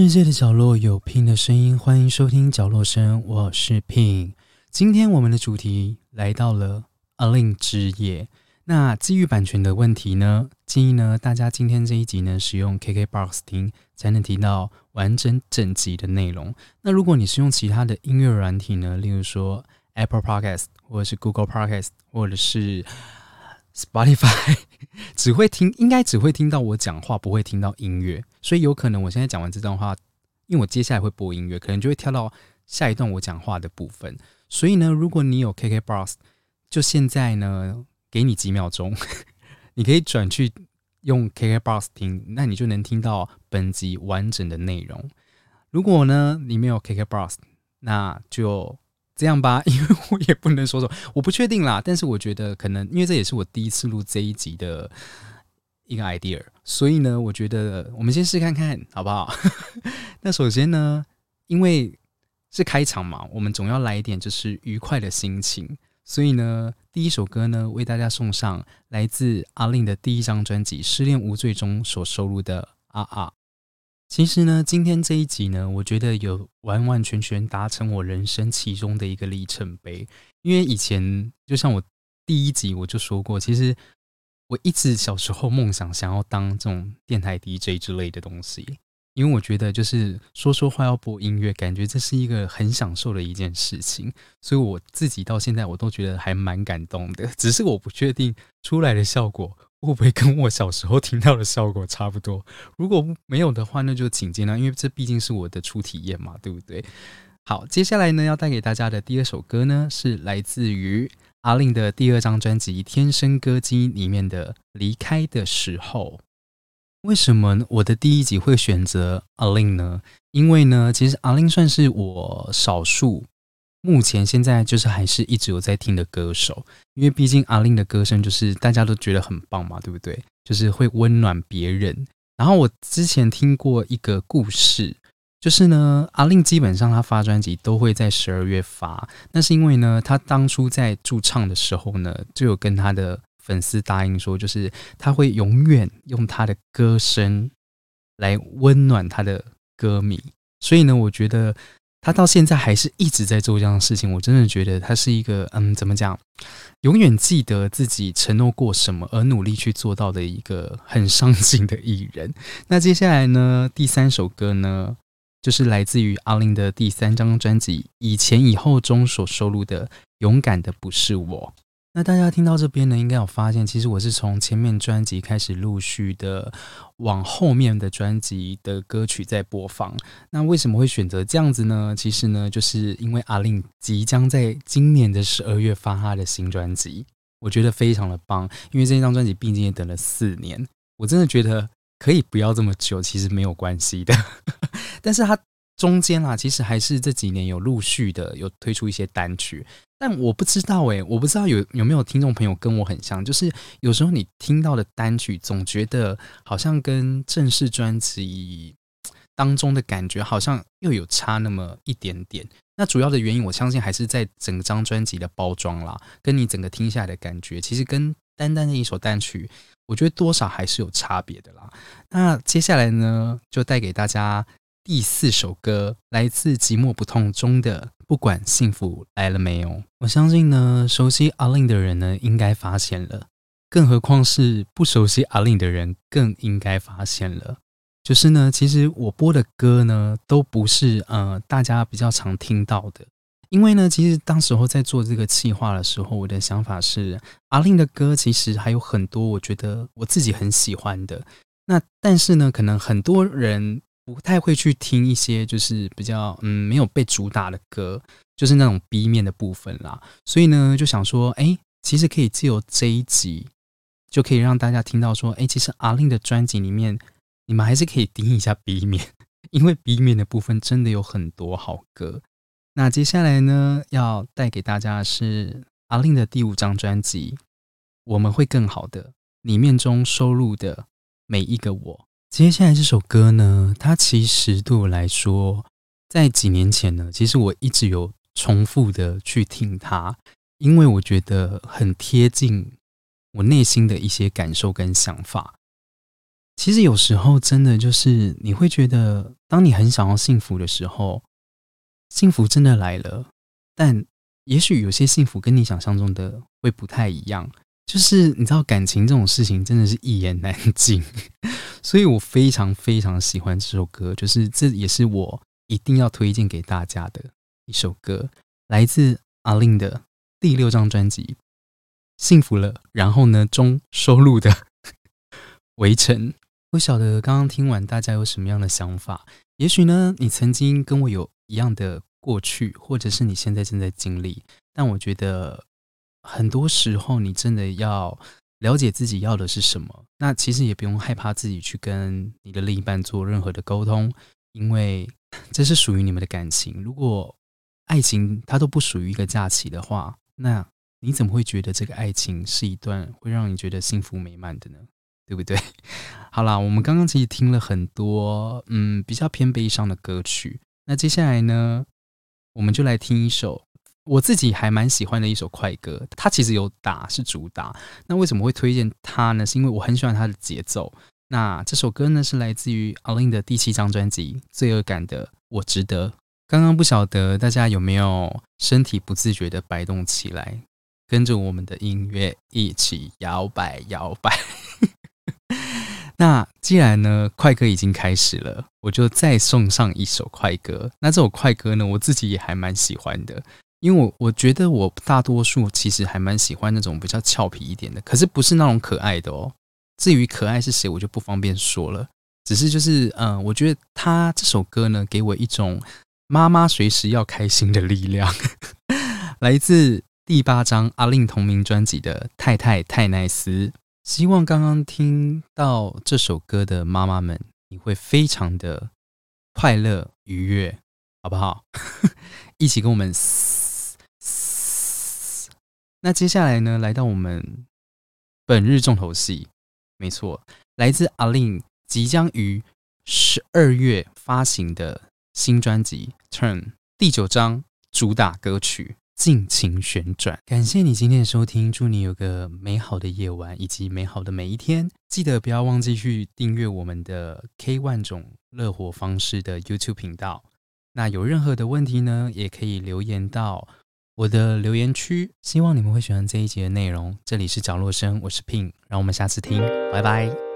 世界的角落有 Pin 的声音，欢迎收听角落声，我是 Pin。今天我们的主题来到了阿令之夜。那基于版权的问题呢，建议呢大家今天这一集呢使用 KKBOX 听，才能听到完整整集的内容。那如果你是用其他的音乐软体呢，例如说 Apple Podcast 或者是 Google Podcast 或者是 Spotify，只会听，应该只会听到我讲话，不会听到音乐。所以有可能我现在讲完这段话，因为我接下来会播音乐，可能就会跳到下一段我讲话的部分。所以呢，如果你有 KKBOX，就现在呢。给你几秒钟，你可以转去用 KKBOX 听，那你就能听到本集完整的内容。如果呢你没有 KKBOX，那就这样吧，因为我也不能说说，我不确定啦。但是我觉得可能，因为这也是我第一次录这一集的一个 idea，所以呢，我觉得我们先试看看好不好？那首先呢，因为是开场嘛，我们总要来一点就是愉快的心情。所以呢，第一首歌呢，为大家送上来自阿令的第一张专辑《失恋无罪》中所收录的《啊啊》。其实呢，今天这一集呢，我觉得有完完全全达成我人生其中的一个里程碑。因为以前就像我第一集我就说过，其实我一直小时候梦想想要当这种电台 DJ 之类的东西。因为我觉得，就是说说话要播音乐，感觉这是一个很享受的一件事情，所以我自己到现在我都觉得还蛮感动的。只是我不确定出来的效果会不会跟我小时候听到的效果差不多。如果没有的话，那就请见谅，因为这毕竟是我的初体验嘛，对不对？好，接下来呢，要带给大家的第二首歌呢，是来自于阿令的第二张专辑《天生歌姬》里面的《离开的时候》。为什么我的第一集会选择阿令呢？因为呢，其实阿令算是我少数目前现在就是还是一直有在听的歌手。因为毕竟阿令的歌声就是大家都觉得很棒嘛，对不对？就是会温暖别人。然后我之前听过一个故事，就是呢，阿令基本上他发专辑都会在十二月发，那是因为呢，他当初在驻唱的时候呢，就有跟他的。粉丝答应说，就是他会永远用他的歌声来温暖他的歌迷，所以呢，我觉得他到现在还是一直在做这样的事情。我真的觉得他是一个，嗯，怎么讲，永远记得自己承诺过什么而努力去做到的一个很上进的艺人。那接下来呢，第三首歌呢，就是来自于阿玲的第三张专辑《以前以后》中所收录的《勇敢的不是我》。那大家听到这边呢，应该有发现，其实我是从前面专辑开始陆续的往后面的专辑的歌曲在播放。那为什么会选择这样子呢？其实呢，就是因为阿令即将在今年的十二月发他的新专辑，我觉得非常的棒。因为这张专辑毕竟也等了四年，我真的觉得可以不要这么久，其实没有关系的。但是他中间啦，其实还是这几年有陆续的有推出一些单曲。但我不知道哎，我不知道有有没有听众朋友跟我很像，就是有时候你听到的单曲，总觉得好像跟正式专辑当中的感觉好像又有差那么一点点。那主要的原因，我相信还是在整张专辑的包装啦，跟你整个听下来的感觉，其实跟单单的一首单曲，我觉得多少还是有差别的啦。那接下来呢，就带给大家第四首歌，来自《寂寞不痛》中的。不管幸福来了没有，我相信呢，熟悉阿令的人呢，应该发现了，更何况是不熟悉阿令的人，更应该发现了。就是呢，其实我播的歌呢，都不是呃大家比较常听到的，因为呢，其实当时候在做这个企划的时候，我的想法是，阿令的歌其实还有很多，我觉得我自己很喜欢的。那但是呢，可能很多人。不太会去听一些就是比较嗯没有被主打的歌，就是那种 B 面的部分啦。所以呢，就想说，哎，其实可以借由这一集，就可以让大家听到说，哎，其实阿令的专辑里面，你们还是可以听一下 B 面，因为 B 面的部分真的有很多好歌。那接下来呢，要带给大家的是阿令的第五张专辑《我们会更好的》里面中收录的每一个我。接下来这首歌呢，它其实对我来说，在几年前呢，其实我一直有重复的去听它，因为我觉得很贴近我内心的一些感受跟想法。其实有时候真的就是你会觉得，当你很想要幸福的时候，幸福真的来了，但也许有些幸福跟你想象中的会不太一样。就是你知道，感情这种事情真的是一言难尽，所以我非常非常喜欢这首歌，就是这也是我一定要推荐给大家的一首歌，来自阿令的第六张专辑《幸福了》，然后呢中收录的 《围城》。不晓得刚刚听完大家有什么样的想法？也许呢，你曾经跟我有一样的过去，或者是你现在正在经历，但我觉得。很多时候，你真的要了解自己要的是什么。那其实也不用害怕自己去跟你的另一半做任何的沟通，因为这是属于你们的感情。如果爱情它都不属于一个假期的话，那你怎么会觉得这个爱情是一段会让你觉得幸福美满的呢？对不对？好啦，我们刚刚其实听了很多嗯比较偏悲伤的歌曲，那接下来呢，我们就来听一首。我自己还蛮喜欢的一首快歌，它其实有打是主打。那为什么会推荐它呢？是因为我很喜欢它的节奏。那这首歌呢是来自于 a l i n 的第七张专辑《罪恶感的我值得》。刚刚不晓得大家有没有身体不自觉的摆动起来，跟着我们的音乐一起摇摆摇摆。那既然呢快歌已经开始了，我就再送上一首快歌。那这首快歌呢，我自己也还蛮喜欢的。因为我我觉得我大多数其实还蛮喜欢那种比较俏皮一点的，可是不是那种可爱的哦。至于可爱是谁，我就不方便说了。只是就是嗯，我觉得他这首歌呢，给我一种妈妈随时要开心的力量。来自第八张阿令同名专辑的《太太太奈斯》，希望刚刚听到这首歌的妈妈们，你会非常的快乐愉悦，好不好？一起跟我们。那接下来呢，来到我们本日重头戏，没错，来自阿令即将于十二月发行的新专辑《Turn》第九章主打歌曲《尽情旋转》。感谢你今天的收听，祝你有个美好的夜晚以及美好的每一天。记得不要忘记去订阅我们的 K 万种乐活方式的 YouTube 频道。那有任何的问题呢，也可以留言到。我的留言区，希望你们会喜欢这一集的内容。这里是角落声，我是 Pin，让我们下次听，拜拜。